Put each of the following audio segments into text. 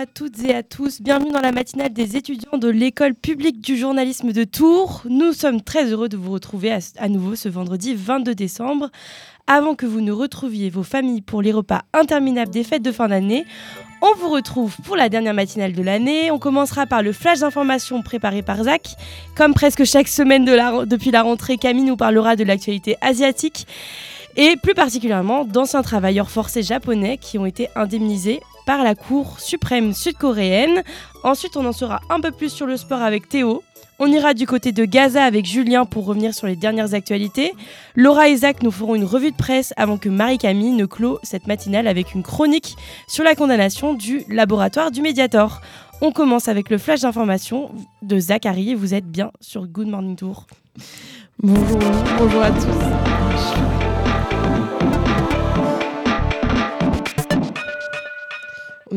À toutes et à tous, bienvenue dans la matinale des étudiants de l'école publique du journalisme de Tours. Nous sommes très heureux de vous retrouver à, nouveau ce vendredi 22 décembre. Avant que vous ne retrouviez vos familles pour les repas interminables des fêtes de fin d'année, on vous retrouve pour la dernière matinale de l'année. On commencera par le flash d'information préparé par Zach. Comme presque chaque semaine depuis la rentrée, Camille nous parlera de l'actualité asiatique et plus particulièrement d'anciens travailleurs forcés japonais qui ont été indemnisés par la Cour suprême sud-coréenne. Ensuite, on en saura un peu plus sur le sport avec Théo. On ira du côté de Gaza avec Julien pour revenir sur les dernières actualités. Laura et Zach nous feront une revue de presse avant que Marie-Camille ne clôt cette matinale avec une chronique sur la condamnation du laboratoire du Mediator. On commence avec le flash d'information de Zachary vous êtes bien sur Good Morning Tour. Bonjour, bonjour à tous.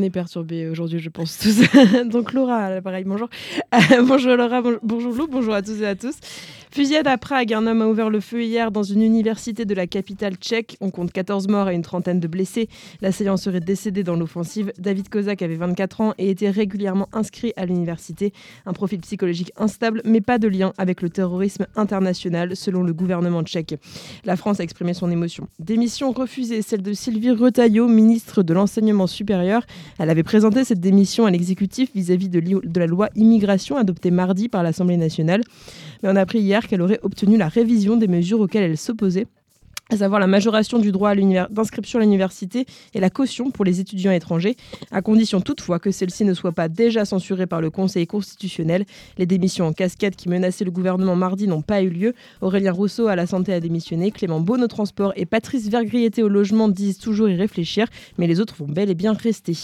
Est perturbés aujourd'hui, je pense tous. Donc Laura, à l'appareil, bonjour. Euh, bonjour Laura, bon- bonjour Lou, bonjour à tous et à tous. Fusillade à Prague, un homme a ouvert le feu hier dans une université de la capitale tchèque. On compte 14 morts et une trentaine de blessés. L'assaillant serait décédé dans l'offensive. David Kozak avait 24 ans et était régulièrement inscrit à l'université. Un profil psychologique instable, mais pas de lien avec le terrorisme international, selon le gouvernement tchèque. La France a exprimé son émotion. Démission refusée, celle de Sylvie Retailleau, ministre de l'Enseignement supérieur. Elle avait présenté cette démission à l'exécutif vis-à-vis de, la loi immigration adoptée mardi par l'Assemblée nationale. Mais on a appris hier qu'elle aurait obtenu la révision des mesures auxquelles elle s'opposait à savoir la majoration du droit d'inscription à l'université et la caution pour les étudiants étrangers, à condition toutefois que celle-ci ne soit pas déjà censurée par le Conseil constitutionnel. Les démissions en cascade qui menaçaient le gouvernement mardi n'ont pas eu lieu. Aurélien Rousseau à la santé a démissionné, Clément Beaune au transport et Patrice Vergriété au logement disent toujours y réfléchir, mais les autres vont bel et bien rester.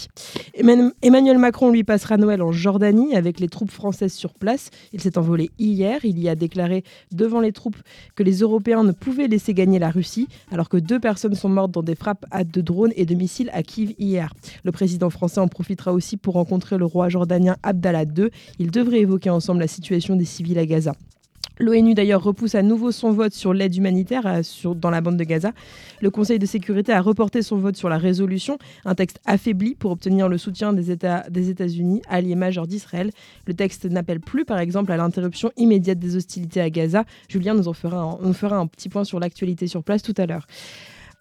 Emmanuel Macron lui passera Noël en Jordanie avec les troupes françaises sur place. Il s'est envolé hier. Il y a déclaré devant les troupes que les Européens ne pouvaient laisser gagner la Russie, alors que deux personnes sont mortes dans des frappes à de drones et de missiles à Kiev hier. Le président français en profitera aussi pour rencontrer le roi jordanien Abdallah II. Ils devraient évoquer ensemble la situation des civils à Gaza. L'ONU d'ailleurs repousse à nouveau son vote sur l'aide humanitaire euh, dans la bande de Gaza. Le Conseil de sécurité a reporté son vote sur la résolution, un texte affaibli pour obtenir le soutien des États des États-Unis, alliés majeurs d'Israël. Le texte n'appelle plus par exemple à l'interruption immédiate des hostilités à Gaza. Julien nous en fera un petit point sur l'actualité sur place tout à l'heure.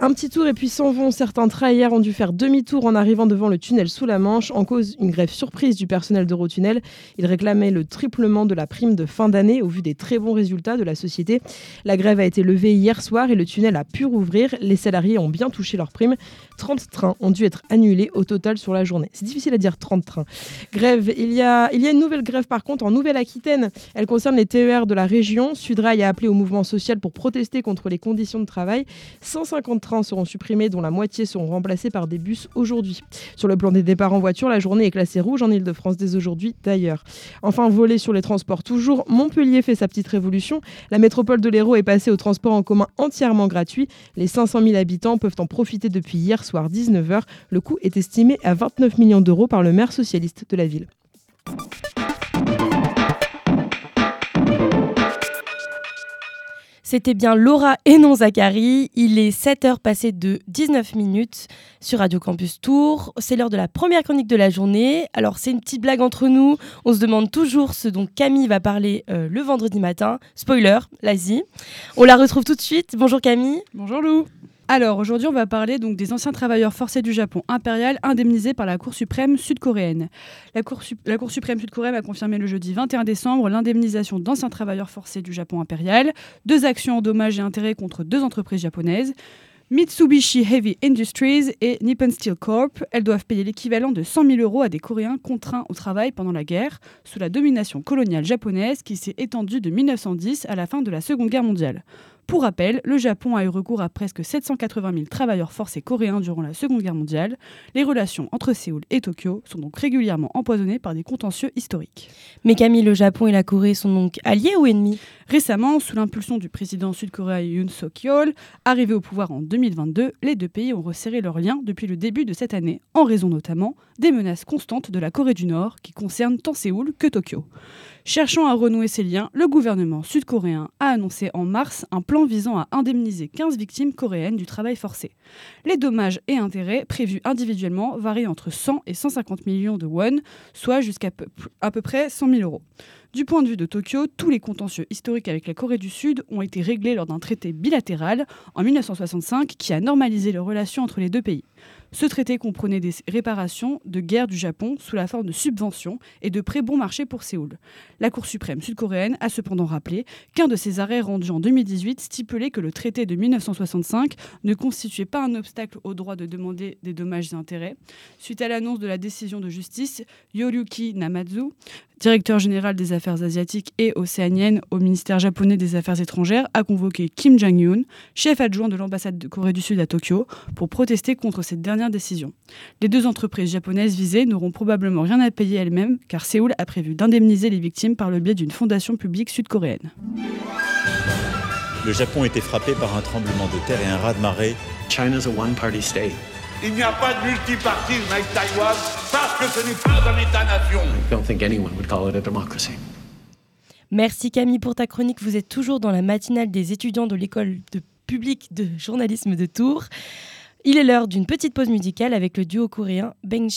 Un petit tour et puis s'en vont. Certains hier ont dû faire demi-tour en arrivant devant le tunnel sous la Manche. En cause, une grève surprise du personnel d'Eurotunnel. Ils réclamaient le triplement de la prime de fin d'année au vu des très bons résultats de la société. La grève a été levée hier soir et le tunnel a pu rouvrir. Les salariés ont bien touché leur prime. 30 trains ont dû être annulés au total sur la journée. C'est difficile à dire 30 trains. Grève, il y a, il y a une nouvelle grève par contre en Nouvelle-Aquitaine. Elle concerne les TER de la région. Sudrail a appelé au mouvement social pour protester contre les conditions de travail. 150 trains seront supprimés, dont la moitié seront remplacés par des bus aujourd'hui. Sur le plan des départs en voiture, la journée est classée rouge en Ile-de-France dès aujourd'hui d'ailleurs. Enfin, voler sur les transports toujours, Montpellier fait sa petite révolution. La métropole de l'Hérault est passée au transport en commun entièrement gratuit. Les 500 000 habitants peuvent en profiter depuis hier soir 19h. Le coût est estimé à 29 millions d'euros par le maire socialiste de la ville. C'était bien Laura et non Zachary. Il est 7h passé de 19 minutes sur Radio Campus Tour. C'est l'heure de la première chronique de la journée. Alors c'est une petite blague entre nous. On se demande toujours ce dont Camille va parler euh, le vendredi matin. Spoiler, l'Asie. On la retrouve tout de suite. Bonjour Camille. Bonjour Lou. Alors aujourd'hui, on va parler donc des anciens travailleurs forcés du Japon impérial indemnisés par la Cour suprême sud-coréenne. La Cour, suprême sud-coréenne a confirmé le jeudi 21 décembre l'indemnisation d'anciens travailleurs forcés du Japon impérial, deux actions en dommages et intérêts contre deux entreprises japonaises. Mitsubishi Heavy Industries et Nippon Steel Corp, elles doivent payer l'équivalent de 100 000 euros à des Coréens contraints au travail pendant la guerre, sous la domination coloniale japonaise qui s'est étendue de 1910 à la fin de la Seconde Guerre mondiale. Pour rappel, le Japon a eu recours à presque 780 000 travailleurs forcés coréens durant la Seconde Guerre mondiale. Les relations entre Séoul et Tokyo sont donc régulièrement empoisonnées par des contentieux historiques. Mais Camille, le Japon et la Corée sont donc alliés ou ennemis? Récemment, sous l'impulsion du président sud-coréen Yoon Suk-yeol, arrivé au pouvoir en 2022, les deux pays ont resserré leurs liens depuis le début de cette année, en raison notamment des menaces constantes de la Corée du Nord qui concernent tant Séoul que Tokyo. Cherchant à renouer ces liens, le gouvernement sud-coréen a annoncé en mars un plan visant à indemniser 15 victimes coréennes du travail forcé. Les dommages et intérêts prévus individuellement varient entre 100 et 150 millions de won, soit jusqu'à à peu près 100 000 euros. Du point de vue de Tokyo, tous les contentieux historiques avec la Corée du Sud ont été réglés lors d'un traité bilatéral en 1965 qui a normalisé les relations entre les deux pays. Ce traité comprenait des réparations de guerre du Japon sous la forme de subventions et de prêts bon marché pour Séoul. La Cour suprême sud-coréenne a cependant rappelé qu'un de ses arrêts rendus en 2018 stipulait que le traité de 1965 ne constituait pas un obstacle au droit de demander des dommages et intérêts. Suite à l'annonce de la décision de justice, Yoryuki Namazu, directeur général des affaires asiatiques et océaniennes au ministère japonais des Affaires étrangères, a convoqué Kim Jong-un, chef adjoint de l'ambassade de Corée du Sud à Tokyo, pour protester contre cette dernière décision. Les deux entreprises japonaises visées n'auront probablement rien à payer elles-mêmes, car Séoul a prévu d'indemniser les victimes par le biais d'une fondation publique sud-coréenne. Le Japon était frappé par un tremblement de terre et un raz-de-marée. China's a one-party state. Il n'y a pas de multipartisme avec Taïwan parce que ce n'est pas un État-nation. I don't think anyone would call it a democracy. Merci Camille pour ta chronique. Vous êtes toujours dans la matinale des étudiants de l'école de public de journalisme de Tours. Il est l'heure d'une petite pause musicale avec le duo coréen Bang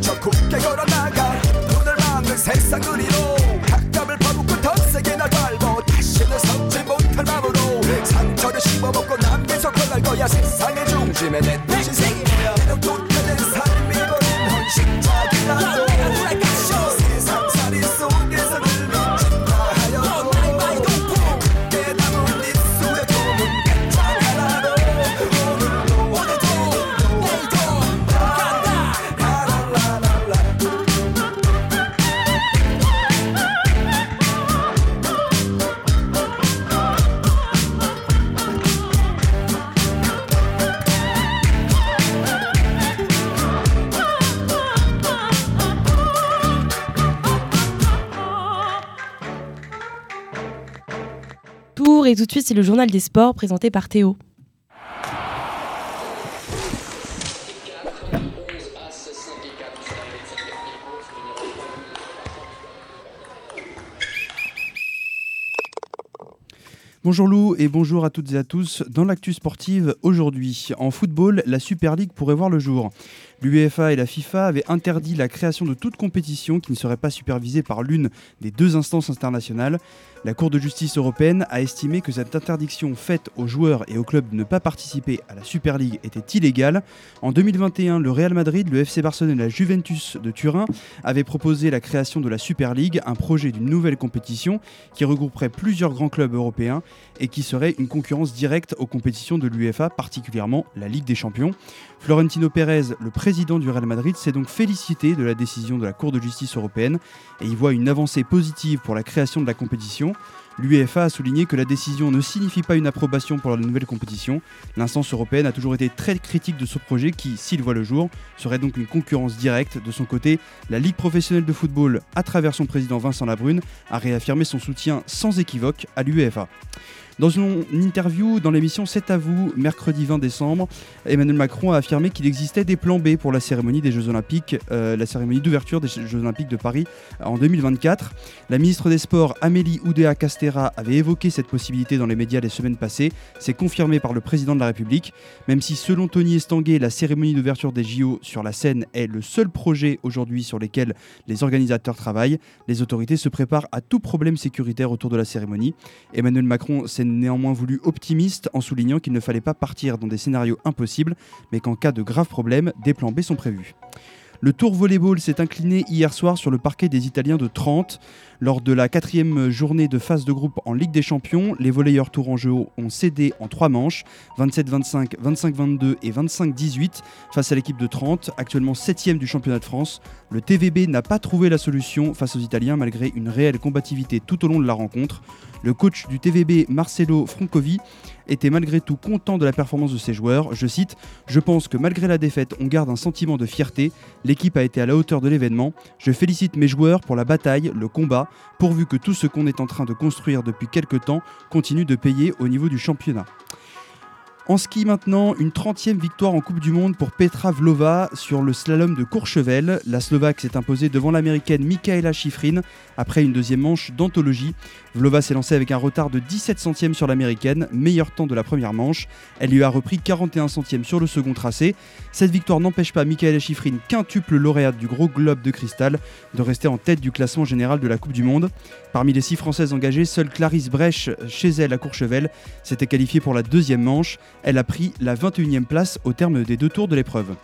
저 굳게 걸어나가 오늘 만든 세상을 이뤄 et tout de suite c'est le journal des sports présenté par Théo. Bonjour Lou et bonjour à toutes et à tous. Dans l'actu sportive aujourd'hui, en football, la Super League pourrait voir le jour. L'UEFA et la FIFA avaient interdit la création de toute compétition qui ne serait pas supervisée par l'une des deux instances internationales. La Cour de justice européenne a estimé que cette interdiction faite aux joueurs et aux clubs de ne pas participer à la Super League était illégale. En 2021, le Real Madrid, le FC Barcelone et la Juventus de Turin avaient proposé la création de la Super League, un projet d'une nouvelle compétition qui regrouperait plusieurs grands clubs européens et qui serait une concurrence directe aux compétitions de l'UEFA, particulièrement la Ligue des Champions. Florentino Pérez, le président du Real Madrid, s'est donc félicité de la décision de la Cour de justice européenne et y voit une avancée positive pour la création de la compétition. L'UEFA a souligné que la décision ne signifie pas une approbation pour la nouvelle compétition. L'instance européenne a toujours été très critique de ce projet qui, s'il voit le jour, serait donc une concurrence directe. De son côté, la Ligue professionnelle de football, à travers son président Vincent Labrune, a réaffirmé son soutien sans équivoque à l'UEFA. Dans une interview dans l'émission C'est à vous, mercredi 20 décembre, Emmanuel Macron a affirmé qu'il existait des plans B pour la cérémonie des Jeux Olympiques, euh, la cérémonie d'ouverture des Jeux Olympiques de Paris en 2024. La ministre des Sports, Amélie Oudéa Castera, avait évoqué cette possibilité dans les médias les semaines passées. C'est confirmé par le président de la République. Même si, selon Tony Estanguet, la cérémonie d'ouverture des JO sur la scène est le seul projet aujourd'hui sur lequel les organisateurs travaillent, les autorités se préparent à tout problème sécuritaire autour de la cérémonie. Emmanuel Macron s'est néanmoins voulu optimiste en soulignant qu'il ne fallait pas partir dans des scénarios impossibles, mais qu'en cas de graves problèmes, des plans B sont prévus. Le Tour Volleyball s'est incliné hier soir sur le parquet des Italiens de 30. Lors de la quatrième journée de phase de groupe en Ligue des Champions, les volleyeurs tourangeaux ont cédé en trois manches, 27-25, 25-22 et 25-18 face à l'équipe de 30, actuellement 7 du championnat de France. Le TVB n'a pas trouvé la solution face aux Italiens malgré une réelle combativité tout au long de la rencontre. Le coach du TVB, Marcelo Francovi, était malgré tout content de la performance de ses joueurs. Je cite Je pense que malgré la défaite, on garde un sentiment de fierté. L'équipe a été à la hauteur de l'événement. Je félicite mes joueurs pour la bataille, le combat, pourvu que tout ce qu'on est en train de construire depuis quelques temps continue de payer au niveau du championnat. En ski maintenant, une 30e victoire en Coupe du Monde pour Petra Vlova sur le slalom de Courchevel. La Slovaque s'est imposée devant l'américaine Michaela Schifrin après une deuxième manche d'anthologie. Vlova s'est lancée avec un retard de 17 centièmes sur l'américaine, meilleur temps de la première manche. Elle lui a repris 41 centièmes sur le second tracé. Cette victoire n'empêche pas Michaela Schifrin, quintuple lauréate du gros globe de cristal, de rester en tête du classement général de la Coupe du Monde. Parmi les six Françaises engagées, seule Clarisse Brèche, chez elle à Courchevel, s'était qualifiée pour la deuxième manche. Elle a pris la 21e place au terme des deux tours de l'épreuve.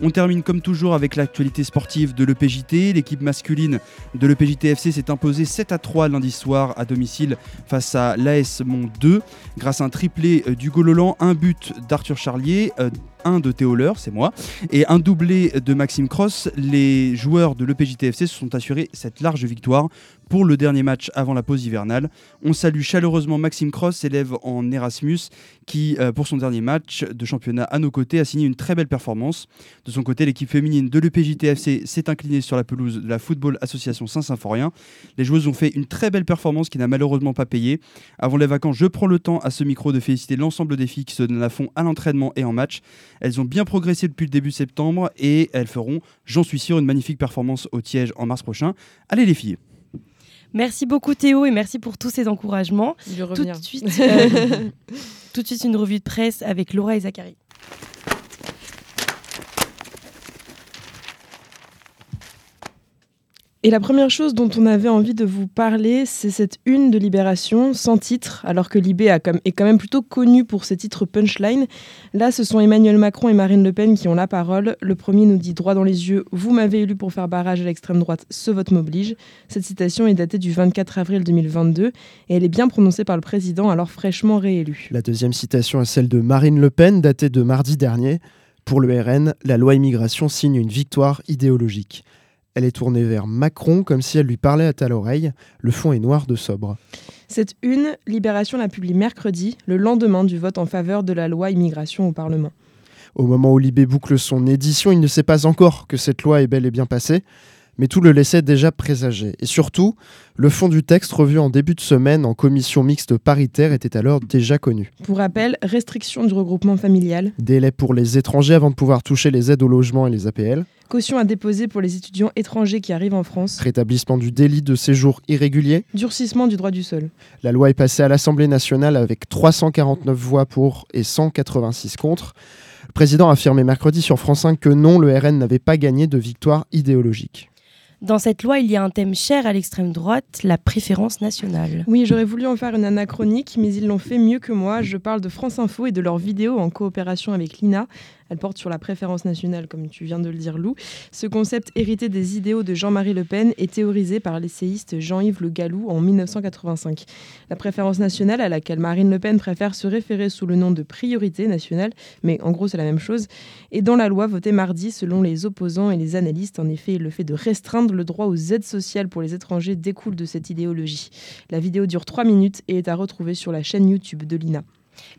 On termine comme toujours avec l'actualité sportive de l'EPJT. L'équipe masculine de l'EPJT FC s'est imposée 7 à 3 lundi soir à domicile face à l'AS Mont 2 grâce à un triplé euh, du Gololan, un but d'Arthur Charlier, euh, un de Théo c'est moi, et un doublé de Maxime Cross. Les joueurs de l'EPJTFC se sont assurés cette large victoire pour le dernier match avant la pause hivernale. On salue chaleureusement Maxime Cross, élève en Erasmus, qui, euh, pour son dernier match de championnat à nos côtés, a signé une très belle performance. De son côté, l'équipe féminine de l'EPJTFC s'est inclinée sur la pelouse de la Football Association Saint-Symphorien. Les joueuses ont fait une très belle performance qui n'a malheureusement pas payé. Avant les vacances, je prends le temps à ce micro de féliciter l'ensemble des filles qui se donnent la fond à l'entraînement et en match. Elles ont bien progressé depuis le début septembre et elles feront, j'en suis sûr, une magnifique performance au Tiège en mars prochain. Allez les filles Merci beaucoup Théo et merci pour tous ces encouragements. Tout de, suite, euh, tout de suite une revue de presse avec Laura et Zachary. Et la première chose dont on avait envie de vous parler, c'est cette une de Libération sans titre, alors que Libé est quand même plutôt connu pour ses titres punchline. Là, ce sont Emmanuel Macron et Marine Le Pen qui ont la parole. Le premier nous dit droit dans les yeux Vous m'avez élu pour faire barrage à l'extrême droite, ce vote m'oblige. Cette citation est datée du 24 avril 2022 et elle est bien prononcée par le président, alors fraîchement réélu. La deuxième citation est celle de Marine Le Pen, datée de mardi dernier. Pour le RN, la loi immigration signe une victoire idéologique. Elle est tournée vers Macron comme si elle lui parlait à l'oreille. Le fond est noir de sobre. Cette une, Libération la publie mercredi, le lendemain du vote en faveur de la loi immigration au Parlement. Au moment où Libé boucle son édition, il ne sait pas encore que cette loi est bel et bien passée. Mais tout le laissait déjà présager. Et surtout, le fond du texte revu en début de semaine en commission mixte paritaire était alors déjà connu. Pour rappel, restriction du regroupement familial, Délai pour les étrangers avant de pouvoir toucher les aides au logement et les APL, caution à déposer pour les étudiants étrangers qui arrivent en France, rétablissement du délit de séjour irrégulier. durcissement du droit du sol. La loi est passée à l'Assemblée nationale avec 349 voix pour et 186 contre. Le président a affirmé mercredi sur France 5 que non, le RN n'avait pas gagné de victoire idéologique. Dans cette loi, il y a un thème cher à l'extrême droite, la préférence nationale. Oui, j'aurais voulu en faire une anachronique, mais ils l'ont fait mieux que moi. Je parle de France Info et de leur vidéo en coopération avec l'INA. Elle porte sur la préférence nationale, comme tu viens de le dire, Lou. Ce concept hérité des idéaux de Jean-Marie Le Pen est théorisé par l'essayiste Jean-Yves Le Gallou en 1985. La préférence nationale, à laquelle Marine Le Pen préfère se référer sous le nom de priorité nationale, mais en gros c'est la même chose, est dans la loi votée mardi selon les opposants et les analystes. En effet, le fait de restreindre le droit aux aides sociales pour les étrangers découle de cette idéologie. La vidéo dure 3 minutes et est à retrouver sur la chaîne YouTube de l'INA.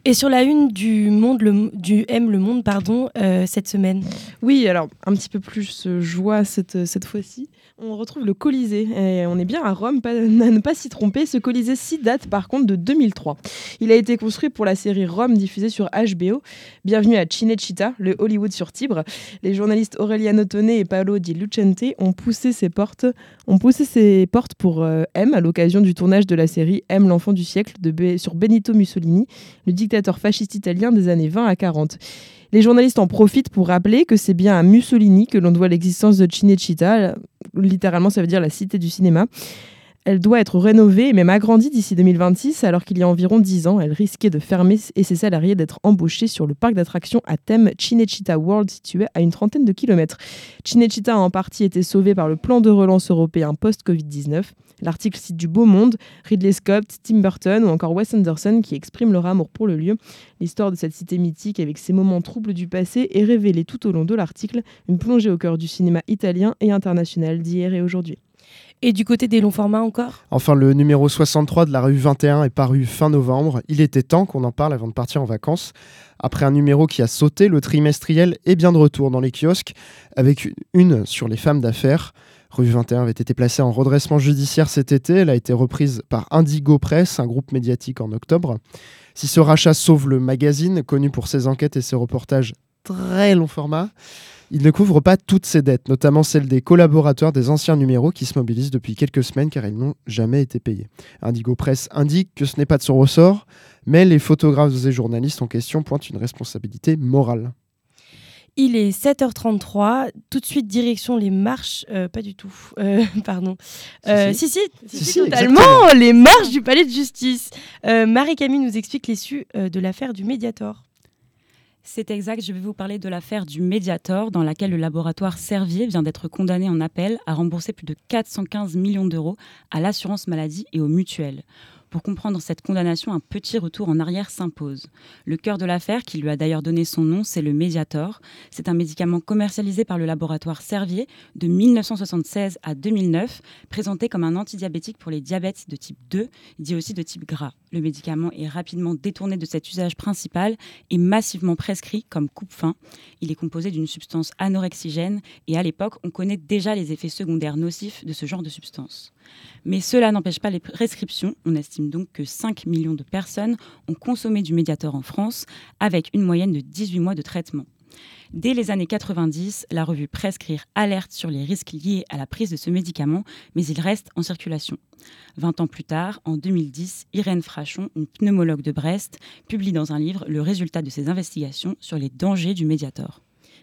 Et sur la une du Monde, du M Le Monde, pardon, euh, cette semaine. Oui, alors un petit peu plus euh, joie cette, cette fois-ci. On retrouve le Colisée. On est bien à Rome, à ne pas s'y tromper. Ce Colisée-ci date par contre de 2003. Il a été construit pour la série Rome diffusée sur HBO. Bienvenue à Cinecittà, le Hollywood sur Tibre. Les journalistes Aureliano Tone et Paolo Di Lucente ont poussé ses portes, ont poussé ses portes pour euh, M à l'occasion du tournage de la série M, l'enfant du siècle sur Benito Mussolini, le dictateur fasciste italien des années 20 à 40. Les journalistes en profitent pour rappeler que c'est bien à Mussolini que l'on doit l'existence de Cinecittà. Littéralement, ça veut dire la cité du cinéma. Elle doit être rénovée et même agrandie d'ici 2026, alors qu'il y a environ 10 ans, elle risquait de fermer et ses salariés d'être embauchés sur le parc d'attractions à thème Cinecittà World, situé à une trentaine de kilomètres. Cinecittà a en partie été sauvé par le plan de relance européen post-Covid-19. L'article cite du beau monde, Ridley Scott, Tim Burton ou encore Wes Anderson qui expriment leur amour pour le lieu. L'histoire de cette cité mythique avec ses moments troubles du passé est révélée tout au long de l'article, une plongée au cœur du cinéma italien et international d'hier et aujourd'hui. Et du côté des longs formats encore Enfin, le numéro 63 de la revue 21 est paru fin novembre. Il était temps qu'on en parle avant de partir en vacances. Après un numéro qui a sauté, le trimestriel est bien de retour dans les kiosques avec une sur les femmes d'affaires. Revue 21 avait été placée en redressement judiciaire cet été. Elle a été reprise par Indigo Press, un groupe médiatique en octobre. Si ce rachat sauve le magazine, connu pour ses enquêtes et ses reportages très long format, il ne couvre pas toutes ses dettes, notamment celles des collaborateurs des anciens numéros qui se mobilisent depuis quelques semaines car ils n'ont jamais été payés. Indigo Press indique que ce n'est pas de son ressort, mais les photographes et journalistes en question pointent une responsabilité morale. Il est 7h33. Tout de suite, direction les marches. euh, pas du tout. Euh, pardon. Euh, si, si, si, Si, si, si, totalement. exactement. Les marches du palais de justice. Euh, Marie-Camille nous explique l'issue euh, de l'affaire du Mediator. C'est exact, je vais vous parler de l'affaire du Mediator, dans laquelle le laboratoire Servier vient d'être condamné en appel à rembourser plus de 415 millions d'euros à l'assurance maladie et aux mutuelles. Pour comprendre cette condamnation, un petit retour en arrière s'impose. Le cœur de l'affaire, qui lui a d'ailleurs donné son nom, c'est le Mediator. C'est un médicament commercialisé par le laboratoire Servier de 1976 à 2009, présenté comme un antidiabétique pour les diabètes de type 2, dit aussi de type gras. Le médicament est rapidement détourné de cet usage principal et massivement prescrit comme coupe-faim. Il est composé d'une substance anorexigène et à l'époque, on connaît déjà les effets secondaires nocifs de ce genre de substance. Mais cela n'empêche pas les prescriptions. On estime donc que 5 millions de personnes ont consommé du Mediator en France, avec une moyenne de 18 mois de traitement. Dès les années 90, la revue Prescrire alerte sur les risques liés à la prise de ce médicament, mais il reste en circulation. 20 ans plus tard, en 2010, Irène Frachon, une pneumologue de Brest, publie dans un livre le résultat de ses investigations sur les dangers du Mediator.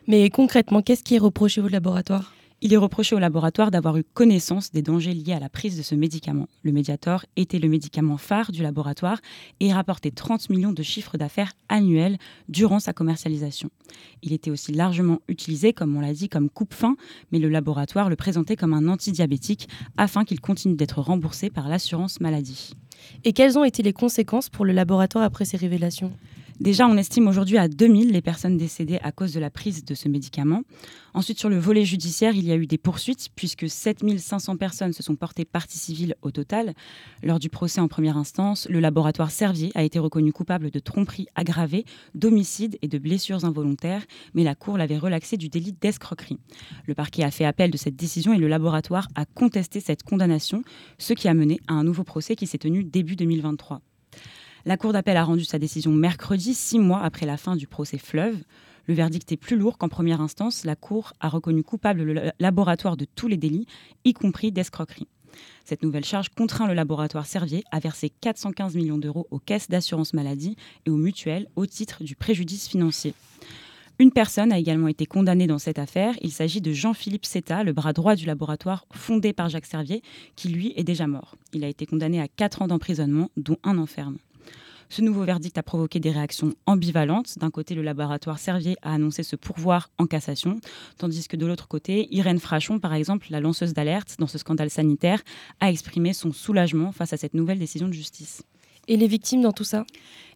Mais concrètement, qu'est-ce qui est reproché au laboratoire? Il est reproché au laboratoire d'avoir eu connaissance des dangers liés à la prise de ce médicament. Le Mediator était le médicament phare du laboratoire et rapportait 30 millions de chiffres d'affaires annuels durant sa commercialisation. Il était aussi largement utilisé, comme on l'a dit, comme coupe-faim, mais le laboratoire le présentait comme un antidiabétique afin qu'il continue d'être remboursé par l'assurance maladie. Et quelles ont été les conséquences pour le laboratoire après ces révélations? Déjà, on estime aujourd'hui à 2000 les personnes décédées à cause de la prise de ce médicament. Ensuite, sur le volet judiciaire, il y a eu des poursuites puisque 7500 personnes se sont portées partie civile au total. Lors du procès en première instance, le laboratoire Servier a été reconnu coupable de tromperie aggravée, d'homicide et de blessures involontaires, mais la Cour l'avait relaxé du délit d'escroquerie. Le parquet a fait appel de cette décision et le laboratoire a contesté cette condamnation, ce qui a mené à un nouveau procès qui s'est tenu début 2023. La Cour d'appel a rendu sa décision mercredi, six mois après la fin du procès Fleuve. Le verdict est plus lourd qu'en première instance. La Cour a reconnu coupable le laboratoire de tous les délits, y compris d'escroquerie. Cette nouvelle charge contraint le laboratoire Servier à verser 415 millions d'euros aux caisses d'assurance maladie et aux mutuelles au titre du préjudice financier. Une personne a également été condamnée dans cette affaire. Il s'agit de Jean-Philippe Seta, le bras droit du laboratoire fondé par Jacques Servier, qui lui est déjà mort. Il a été condamné à 4 ans d'emprisonnement, dont un enferme. Ce nouveau verdict a provoqué des réactions ambivalentes. D'un côté, le laboratoire Servier a annoncé se pourvoir en cassation, tandis que de l'autre côté, Irène Frachon, par exemple, la lanceuse d'alerte dans ce scandale sanitaire, a exprimé son soulagement face à cette nouvelle décision de justice. Et les victimes dans tout ça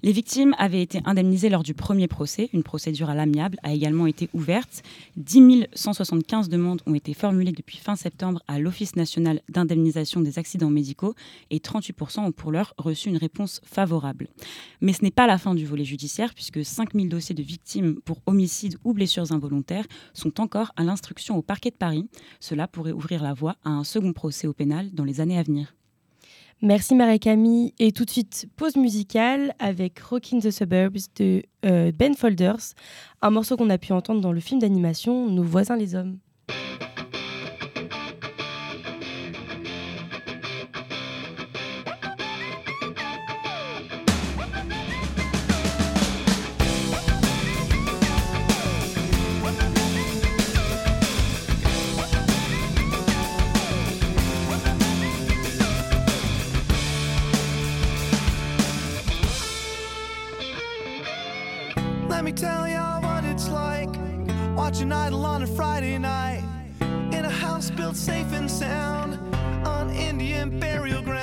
Les victimes avaient été indemnisées lors du premier procès. Une procédure à l'amiable a également été ouverte. 10 175 demandes ont été formulées depuis fin septembre à l'Office national d'indemnisation des accidents médicaux et 38% ont pour l'heure reçu une réponse favorable. Mais ce n'est pas la fin du volet judiciaire puisque 5000 dossiers de victimes pour homicide ou blessures involontaires sont encore à l'instruction au parquet de Paris. Cela pourrait ouvrir la voie à un second procès au pénal dans les années à venir. Merci Marie-Camille. Et tout de suite, pause musicale avec Rockin' the Suburbs de euh, Ben Folders, un morceau qu'on a pu entendre dans le film d'animation Nos voisins les hommes. On a Friday night in a house built safe and sound on Indian burial ground.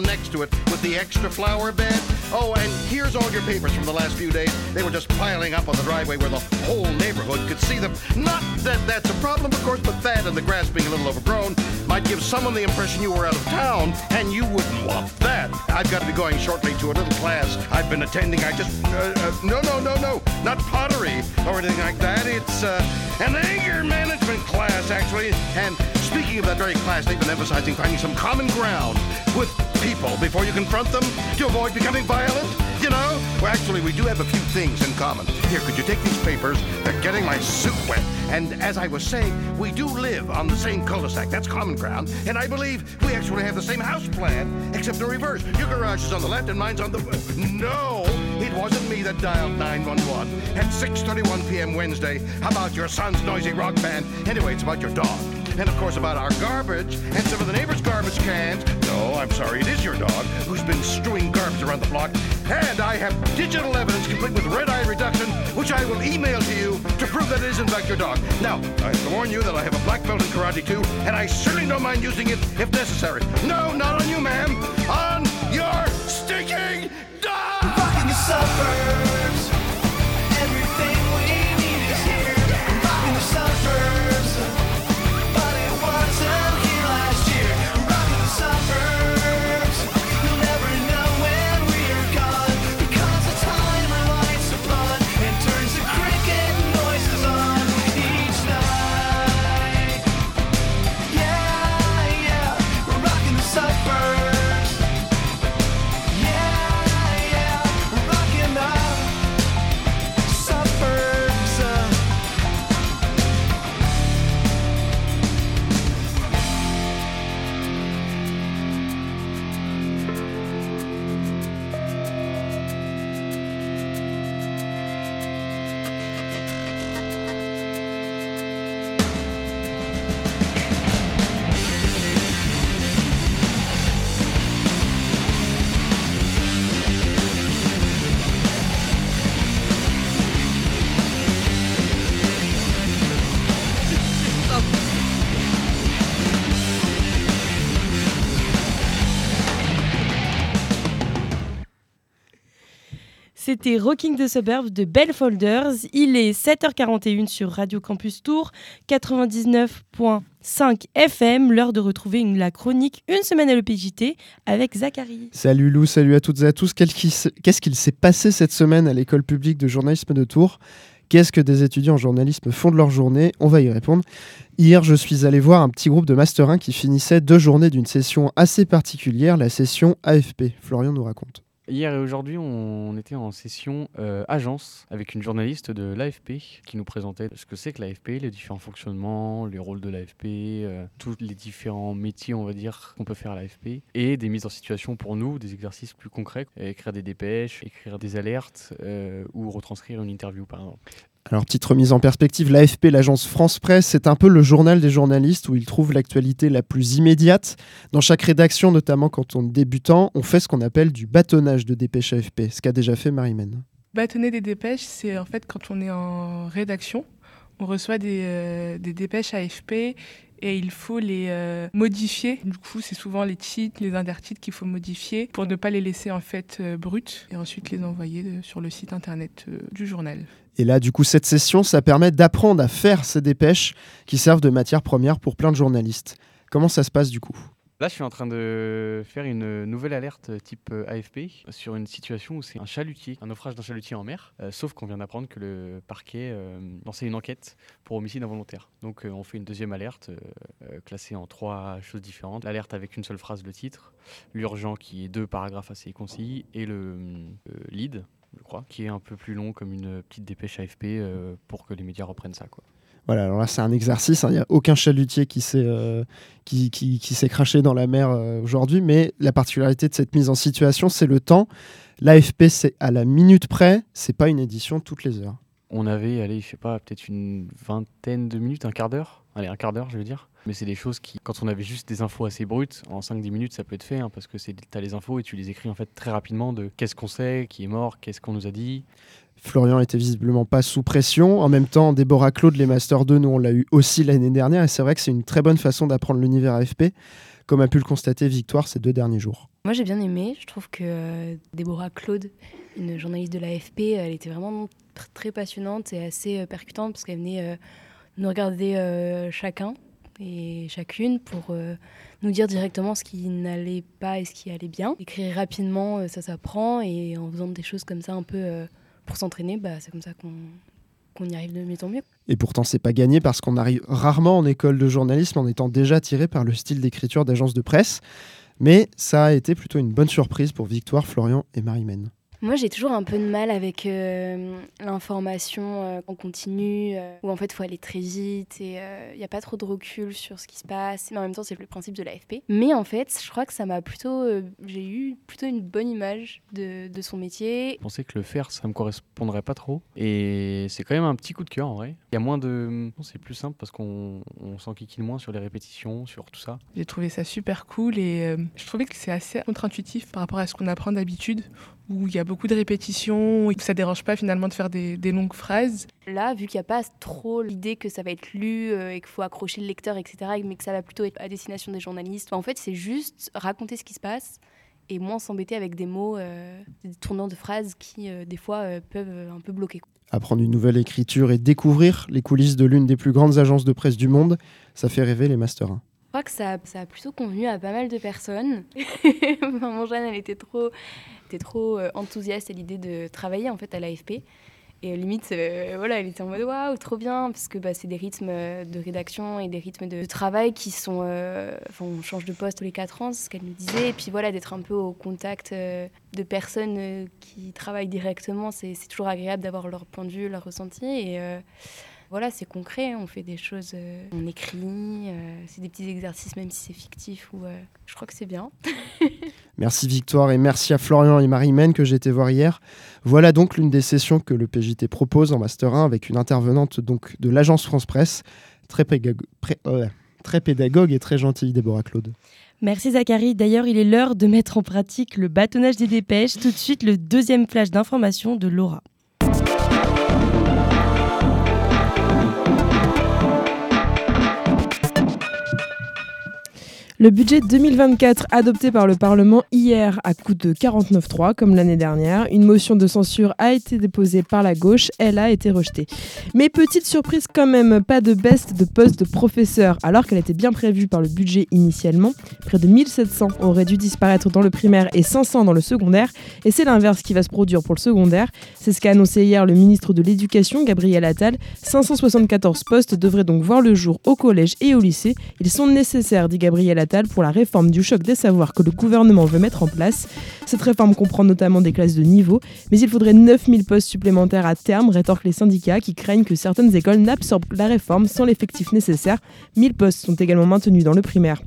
Next to it with the extra flower bed. Oh, and here's all your papers from the last few days. They were just piling up on the driveway where the whole neighborhood could see them. Not that that's a problem, of course, but that and the grass being a little overgrown might give someone the impression you were out of town, and you wouldn't want that. I've got to be going shortly to a little class I've been attending. I just. Uh, uh, no, no, no, no. Not pottery or anything like that. It's uh, an anger management class, actually. And speaking of that very class, they've been emphasizing finding some common ground with people before you confront them to avoid becoming violent? You know? Well, actually, we do have a few things in common. Here, could you take these papers? They're getting my suit wet. And as I was saying, we do live on the same cul-de-sac. That's common ground. And I believe we actually have the same house plan, except in reverse. Your garage is on the left and mine's on the... No! It wasn't me that dialed 911 at 6.31 p.m. Wednesday. How about your son's noisy rock band? Anyway, it's about your dog. And of course about our garbage and some of the neighbors' garbage cans. No, I'm sorry, it is your dog who's been strewing garbage around the block. And I have digital evidence complete with red eye reduction, which I will email to you to prove that it is in fact your dog. Now, I have to warn you that I have a black belt in karate too, and I certainly don't mind using it if necessary. No, not on you, ma'am. On your stinking dog! Rocking the Rocking the Suburbs de Bell Folders. Il est 7h41 sur Radio Campus Tour 99.5 FM. L'heure de retrouver une- la chronique Une semaine à l'EPJT avec Zachary. Salut Lou, salut à toutes et à tous. Qu'est-ce qu'il s'est passé cette semaine à l'école publique de journalisme de Tours? Qu'est-ce que des étudiants en journalisme font de leur journée? On va y répondre. Hier, je suis allé voir un petit groupe de Master 1 qui finissait deux journées d'une session assez particulière, la session AFP. Florian nous raconte. Hier et aujourd'hui, on était en session euh, agence avec une journaliste de l'AFP qui nous présentait ce que c'est que l'AFP, les différents fonctionnements, les rôles de l'AFP, euh, tous les différents métiers, on va dire, qu'on peut faire à l'AFP et des mises en situation pour nous, des exercices plus concrets, écrire des dépêches, écrire des alertes euh, ou retranscrire une interview par exemple. Alors, petite remise en perspective, l'AFP, l'agence France Presse, c'est un peu le journal des journalistes où ils trouvent l'actualité la plus immédiate. Dans chaque rédaction, notamment quand on est débutant, on fait ce qu'on appelle du bâtonnage de dépêche AFP, ce qu'a déjà fait Marimène. Bâtonner des dépêches, c'est en fait quand on est en rédaction, on reçoit des, euh, dépêches AFP et il faut les euh, modifier. Du coup, c'est souvent les titres, les intertitres qu'il faut modifier pour ne pas les laisser en fait euh, bruts et ensuite les envoyer euh, sur le site internet du journal. Et là, du coup, cette session, ça permet d'apprendre à faire ces dépêches qui servent de matière première pour plein de journalistes. Comment ça se passe du coup? Là, je suis en train de faire une nouvelle alerte type euh, AFP sur une situation où c'est un chalutier, un naufrage d'un chalutier en mer. Euh, sauf qu'on vient d'apprendre que le parquet euh, lançait une enquête pour homicide involontaire. Donc, euh, on fait une deuxième alerte euh, euh, classée en trois choses différentes. L'alerte avec une seule phrase, le titre, l'urgent qui est deux paragraphes assez concis, et le euh, lead, je crois, qui est un peu plus long comme une petite dépêche AFP euh, pour que les médias reprennent ça. Quoi. Voilà, alors là, c'est un exercice. hein, Il n'y a aucun chalutier qui s'est euh, qui, qui- qui s'est craché dans la mer euh, aujourd'hui. Mais la particularité de cette mise en situation, c'est le temps. L'AFP, c'est à la minute près. C'est pas une édition toutes les heures. On avait, allez, je sais pas, peut-être une vingtaine de minutes, un quart d'heure. Allez, un quart d'heure, je veux dire. Mais c'est des choses qui, quand on avait juste des infos assez brutes, en 5-10 minutes, ça peut être fait, hein, parce que c'est, t'as les infos et tu les écris en fait très rapidement de qu'est-ce qu'on sait, qui est mort, qu'est-ce qu'on nous a dit. Florian était visiblement pas sous pression. En même temps, Déborah Claude, les Masters 2, nous, on l'a eu aussi l'année dernière. Et c'est vrai que c'est une très bonne façon d'apprendre l'univers AFP, comme a pu le constater Victoire ces deux derniers jours. Moi, j'ai bien aimé. Je trouve que euh, Déborah Claude, une journaliste de l'AFP, elle était vraiment tr- très passionnante et assez euh, percutante parce qu'elle venait euh, nous regarder euh, chacun et chacune pour euh, nous dire directement ce qui n'allait pas et ce qui allait bien. Écrire rapidement, euh, ça s'apprend et en faisant des choses comme ça un peu pour s'entraîner, bah, c'est comme ça qu'on y arrive de mieux en mieux. Et pourtant, c'est pas gagné parce qu'on arrive rarement en école de journalisme en étant déjà attiré par le style d'écriture d'agence de presse. Mais ça a été plutôt une bonne surprise pour Victoire, Florian et Marie-Mène. Moi, j'ai toujours un peu de mal avec euh, l'information euh, en continu, euh, où en fait, il faut aller très vite et il n'y a pas trop de recul sur ce qui se passe. Mais en même temps, c'est le principe de l'AFP. Mais en fait, je crois que ça m'a plutôt. j'ai eu plutôt une bonne image de, de, son métier. Je pensais que le faire, ça me correspondrait pas trop. Et c'est quand même un petit coup de cœur en vrai. Il y a moins de. C'est plus simple parce qu'on s'enquiquine moins sur les répétitions, sur tout ça. J'ai trouvé ça super cool et je trouvais que c'est assez contre-intuitif par rapport à ce qu'on apprend d'habitude où il y a beaucoup de répétitions et que ça dérange pas finalement de faire des, longues phrases. Là, vu qu'il n'y a pas trop l'idée que ça va être lu euh, et qu'il faut accrocher le lecteur, etc., mais que ça va plutôt être à destination des journalistes, en fait, c'est juste raconter ce qui se passe et moins s'embêter avec des mots, euh, des tournants de phrases qui, euh, des fois, peuvent un peu bloquer. Apprendre une nouvelle écriture et découvrir les coulisses de l'une des plus grandes agences de presse du monde, ça fait rêver les Master 1 crois que ça, ça, a plutôt convenu à pas mal de personnes. Maman Jeanne, elle était trop, était trop euh, enthousiaste à l'idée de travailler en fait à l'AFP. Et euh, limite, euh, voilà, elle était en mode waouh, trop bien, parce que bah, c'est des rythmes de rédaction et des rythmes de travail qui sont. on change de poste tous les 4 ans, c'est ce qu'elle nous disait. Et puis voilà, d'être un peu au contact de personnes qui travaillent directement, c'est toujours agréable d'avoir leur point de vue, leur ressenti. Et voilà, c'est concret, on fait des choses, euh, on écrit, euh, c'est des petits exercices même si c'est fictif ou euh, je crois que c'est bien. merci Victoire et merci à Florian et Marie-Mène que j'ai été voir hier. Voilà donc l'une des sessions que le PJT propose en Master 1 avec une intervenante donc de l'agence France Presse, très, très pédagogue et très gentille Déborah Claude. Merci Zachary. D'ailleurs, il est l'heure de mettre en pratique le bâtonnage des dépêches. Tout de suite, le deuxième flash d'information de Laura. Le budget 2024 adopté par le Parlement hier à coup de 49-3 comme l'année dernière, une motion de censure a été déposée par la gauche, elle a été rejetée. Mais petite surprise quand même, pas de baisse de poste de professeur alors qu'elle était bien prévue par le budget initialement. Près de 1700 auraient dû disparaître dans le primaire et 500 dans le secondaire et c'est l'inverse qui va se produire pour le secondaire. C'est ce qu'a annoncé hier le ministre de l'Éducation, Gabriel Attal. 574 postes devraient donc voir le jour au collège et au lycée. Ils sont nécessaires, dit Gabriel Attal pour la réforme du choc des savoirs que le gouvernement veut mettre en place. Cette réforme comprend notamment des classes de niveau, mais il faudrait 9000 postes supplémentaires à terme, rétorquent les syndicats qui craignent que certaines écoles n'absorbent la réforme sans l'effectif nécessaire. 1000 postes sont également maintenus dans le primaire.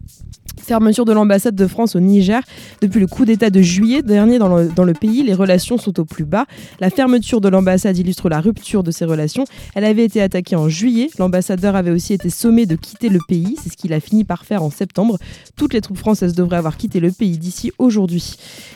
Fermeture de l'ambassade de France au Niger. Depuis le coup d'État de juillet dernier dans le, pays, les relations sont au plus bas. La fermeture de l'ambassade illustre la rupture de ces relations. Elle avait été attaquée en juillet. L'ambassadeur avait aussi été sommé de quitter le pays. C'est ce qu'il a fini par faire en septembre. Toutes les troupes françaises devraient avoir quitté le pays d'ici aujourd'hui.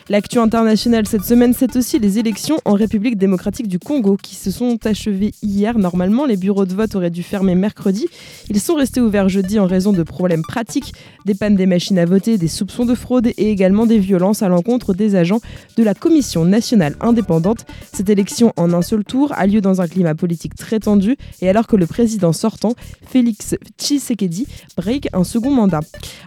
L'actu internationale cette semaine, c'est aussi les élections en République démocratique du Congo qui se sont achevées hier. Normalement, les bureaux de vote auraient dû fermer mercredi. Ils sont restés ouverts jeudi en raison de problèmes pratiques, des pannes des machines à voter, des soupçons de fraude et également des violences à l'encontre des agents de la Commission nationale indépendante. Cette élection en un seul tour a lieu dans un climat politique très tendu et alors que le président sortant, Félix Tshisekedi, break un second mandat.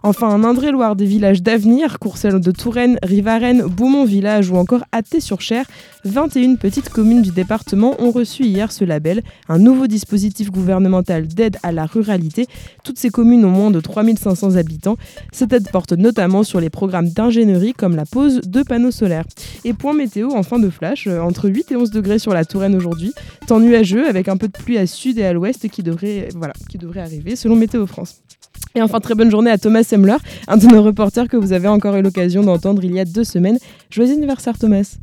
Enfin, en Indre-et-Loire, des villages d'avenir, Courcelles de Touraine, Rivarennes, Beaumont Village ou encore Athée-sur-Cher, 21 petites communes du département ont reçu hier ce label, un nouveau dispositif gouvernemental d'aide à la ruralité. Toutes ces communes ont moins de 3500 habitants. Cette aide porte notamment sur les programmes d'ingénierie comme la pose de panneaux solaires. Et point météo en fin de flash, euh, entre 8 et 11 degrés sur la Touraine aujourd'hui, temps nuageux avec un peu de pluie à sud et à l'ouest qui devrait, voilà, qui devrait arriver selon Météo France. Et enfin, très bonne journée à Thomas Semler, un de nos reporters que vous avez encore eu l'occasion d'entendre il y a deux semaines. Joyeux anniversaire Thomas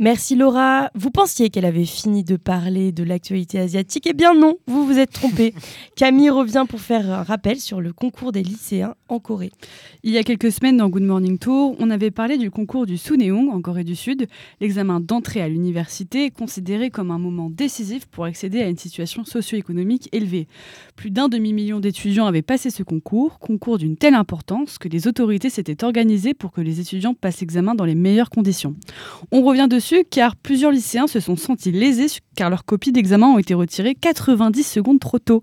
Merci Laura. Vous pensiez qu'elle avait fini de parler de l'actualité asiatique? Eh bien non, vous vous êtes trompé. Camille revient pour faire un rappel sur le concours des lycéens Corée. Il y a quelques semaines dans Good Morning Tour, on avait parlé du concours du Suneong en Corée du Sud. L'examen d'entrée à l'université considéré comme un moment décisif pour accéder à une situation socio-économique élevée. Plus d'un demi-million d'étudiants avaient passé ce concours, concours d'une telle importance que les autorités s'étaient organisées pour que les étudiants passent l'examen dans les meilleures conditions. On revient dessus car plusieurs lycéens se sont sentis lésés car leurs copies d'examen ont été retirées 90 secondes trop tôt.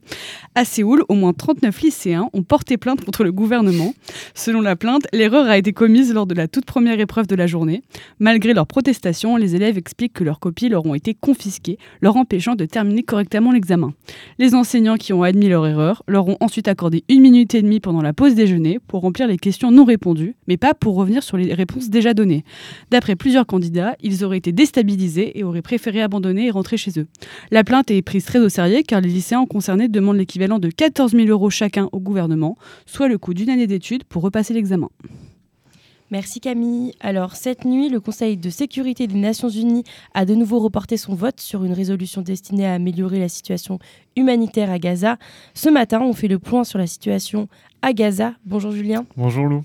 À Séoul, au moins 39 lycéens ont porté plainte contre le gouvernement. Selon la plainte, l'erreur a été commise lors de la toute première épreuve de la journée. Malgré leurs protestations, les élèves expliquent que leurs copies leur ont été confisquées, leur empêchant de terminer correctement l'examen. Les enseignants qui ont admis leur erreur leur ont ensuite accordé une minute et demie pendant la pause déjeuner pour remplir les questions non répondues, mais pas pour revenir sur les réponses déjà données. D'après plusieurs candidats, ils auraient été déstabilisés et auraient préféré abandonner et rentrer chez eux. La plainte est prise très au sérieux car les lycéens concernés demandent l'équivalent de 14 000 euros chacun au gouvernement, soit le coût d'une année d'études pour repasser l'examen. Merci Camille. Alors cette nuit, le Conseil de sécurité des Nations Unies a de nouveau reporté son vote sur une résolution destinée à améliorer la situation humanitaire à Gaza. Ce matin, on fait le point sur la situation à Gaza. Bonjour Julien. Bonjour Lou.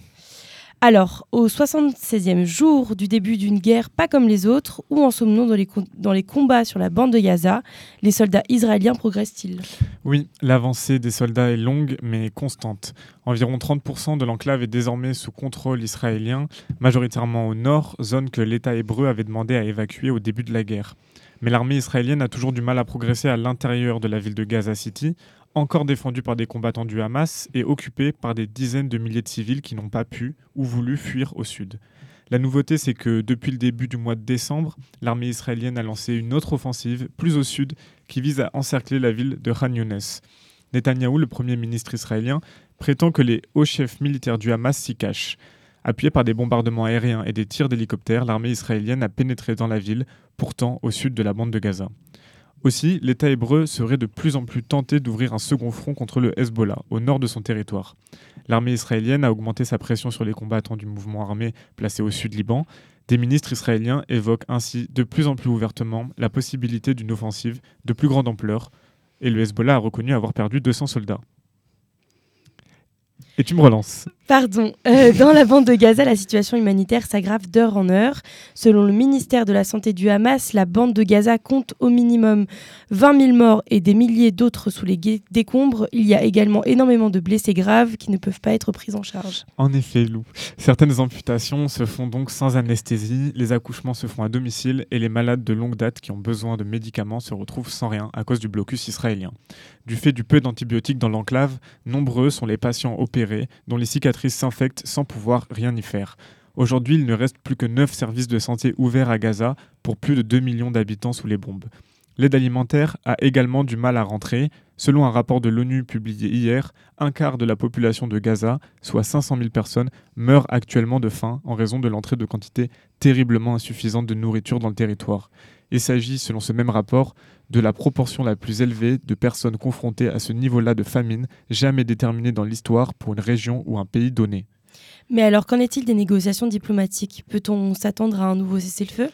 Alors, au 76e jour du début d'une guerre pas comme les autres, où en sommes-nous dans les, dans les combats sur la bande de Gaza? Les soldats israéliens progressent-ils? Oui, l'avancée des soldats est longue mais constante. Environ 30% de l'enclave est désormais sous contrôle israélien, majoritairement au nord, zone que l'État hébreu avait demandé à évacuer au début de la guerre. Mais l'armée israélienne a toujours du mal à progresser à l'intérieur de la ville de Gaza City, encore défendue par des combattants du Hamas et occupée par des dizaines de milliers de civils qui n'ont pas pu ou voulu fuir au sud. La nouveauté, c'est que depuis le début du mois de décembre, l'armée israélienne a lancé une autre offensive, plus au sud, qui vise à encercler la ville de Khan Younes. Netanyahou, le premier ministre israélien, prétend que les hauts chefs militaires du Hamas s'y cachent. Appuyée par des bombardements aériens et des tirs d'hélicoptères, l'armée israélienne a pénétré dans la ville, pourtant au sud de la bande de Gaza. Aussi, l'État hébreu serait de plus en plus tenté d'ouvrir un second front contre le Hezbollah, au nord de son territoire. L'armée israélienne a augmenté sa pression sur les combattants du mouvement armé placé au sud Liban. Des ministres israéliens évoquent ainsi de plus en plus ouvertement la possibilité d'une offensive de plus grande ampleur, et le Hezbollah a reconnu avoir perdu 200 soldats. Et tu me relances. Pardon. Euh, dans la bande de Gaza, la situation humanitaire s'aggrave d'heure en heure. Selon le ministère de la Santé du Hamas, la bande de Gaza compte au minimum 20 000 morts et des milliers d'autres sous les décombres. Il y a également énormément de blessés graves qui ne peuvent pas être pris en charge. En effet, Lou. Certaines amputations se font donc sans anesthésie, les accouchements se font à domicile et les malades de longue date qui ont besoin de médicaments se retrouvent sans rien à cause du blocus israélien. Du fait du peu d'antibiotiques dans l'enclave, nombreux sont les patients opérés dont les cicatrices s'infectent sans pouvoir rien y faire. Aujourd'hui, il ne reste plus que 9 services de santé ouverts à Gaza pour plus de 2 millions d'habitants sous les bombes. L'aide alimentaire a également du mal à rentrer. Selon un rapport de l'ONU publié hier, un quart de la population de Gaza, soit 500 000 personnes, meurt actuellement de faim en raison de l'entrée de quantités terriblement insuffisantes de nourriture dans le territoire. Il s'agit, selon ce même rapport, de la proportion la plus élevée de personnes confrontées à ce niveau-là de famine jamais déterminée dans l'histoire pour une région ou un pays donné. Mais alors, qu'en est-il des négociations diplomatiques? Peut-on s'attendre à un nouveau cessez-le-feu?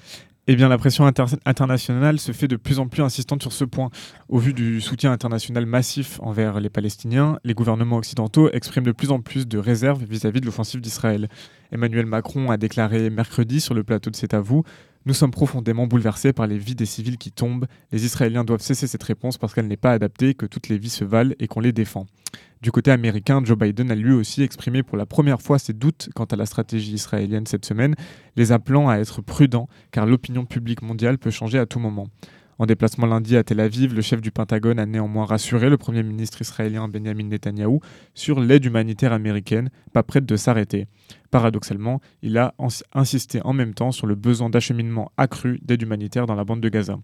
Eh bien, la pression internationale se fait de plus en plus insistante sur ce point. Au vu du soutien international massif envers les Palestiniens, les gouvernements occidentaux expriment de plus en plus de réserves vis-à-vis de l'offensive d'Israël. Emmanuel Macron a déclaré mercredi sur le plateau de C'est à vous nous sommes profondément bouleversés par les vies des civils qui tombent. Les Israéliens doivent cesser cette réponse parce qu'elle n'est pas adaptée, que toutes les vies se valent et qu'on les défend. Du côté américain, Joe Biden a lui aussi exprimé pour la première fois ses doutes quant à la stratégie israélienne cette semaine, les appelant à être prudents car l'opinion publique mondiale peut changer à tout moment. En déplacement lundi à Tel Aviv, le chef du Pentagone a néanmoins rassuré le Premier ministre israélien Benjamin Netanyahou sur l'aide humanitaire américaine, pas prête de s'arrêter. Paradoxalement, il a insisté en même temps sur le besoin d'acheminement accru d'aide humanitaire dans la bande de Gaza.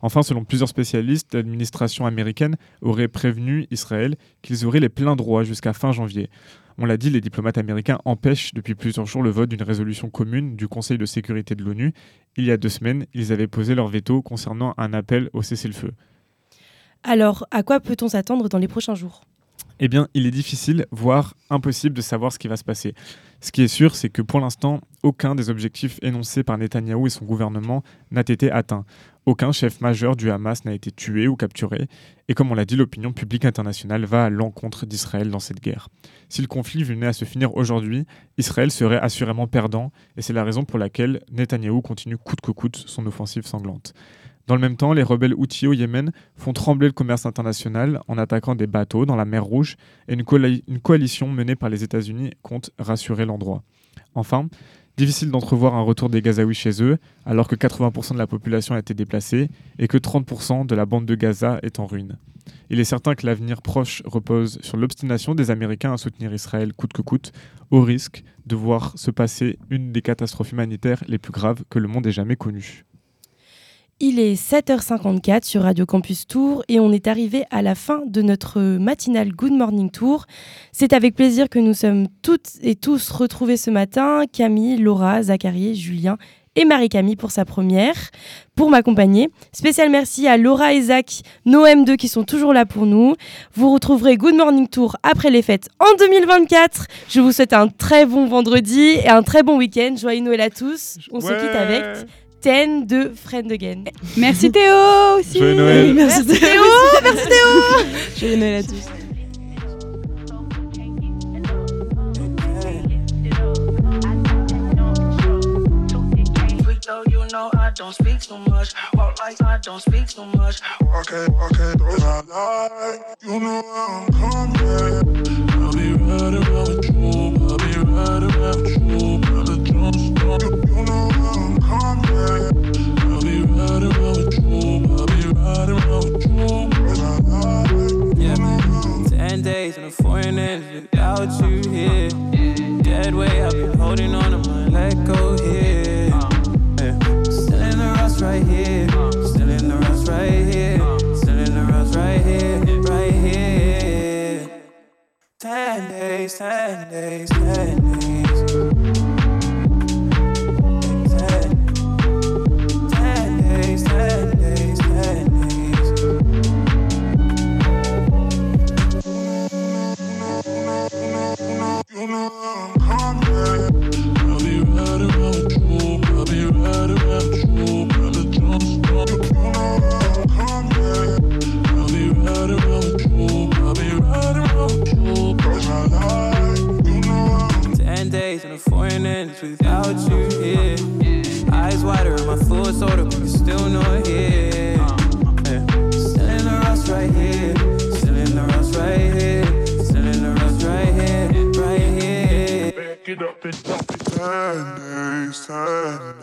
Enfin, selon plusieurs spécialistes, l'administration américaine aurait prévenu Israël qu'ils auraient les pleins droits jusqu'à fin janvier. On l'a dit, les diplomates américains empêchent depuis plusieurs jours le vote d'une résolution commune du Conseil de sécurité de l'ONU. Il y a deux semaines, ils avaient posé leur veto concernant un appel au cessez-le-feu. Alors, à quoi peut-on s'attendre dans les prochains jours? Eh bien, il est difficile, voire impossible de savoir ce qui va se passer. Ce qui est sûr, c'est que pour l'instant, aucun des objectifs énoncés par Netanyahou et son gouvernement n'a été atteint. Aucun chef majeur du Hamas n'a été tué ou capturé. Et comme on l'a dit, l'opinion publique internationale va à l'encontre d'Israël dans cette guerre. Si le conflit venait à se finir aujourd'hui, Israël serait assurément perdant, et c'est la raison pour laquelle Netanyahou continue coûte que coûte son offensive sanglante. Dans le même temps, les rebelles Houthis au Yémen font trembler le commerce international en attaquant des bateaux dans la mer Rouge et une, coalition menée par les États-Unis compte rassurer l'endroit. Enfin, Difficile d'entrevoir un retour des Gazaouis chez eux, alors que 80% de la population a été déplacée et que 30% de la bande de Gaza est en ruine. Il est certain que l'avenir proche repose sur l'obstination des Américains à soutenir Israël coûte que coûte, au risque de voir se passer une des catastrophes humanitaires les plus graves que le monde ait jamais connues. Il est 7h54 sur Radio Campus Tour et on est arrivé à la fin de notre matinale Good Morning Tour. C'est avec plaisir que nous sommes toutes et tous retrouvés ce matin, Camille, Laura, Zachary, Julien et Marie-Camille pour sa première, pour m'accompagner. Spécial merci à Laura et Zach, nos M2 qui sont toujours là pour nous. Vous retrouverez Good Morning Tour après les fêtes en 2024. Je vous souhaite un très bon vendredi et un très bon week-end. Joyeux Noël à tous. On se quitte avec Ten de Friend Again. Merci Théo aussi. Joyeux Noël. Merci, Merci Théo. Merci Théo. Joyeux Noël à tous. though you know I don't speak too much. Walk like I don't speak too much. Walk it, walk it, those I like. You know I'm coming. I'll be riding around with you. I'll be riding around with you.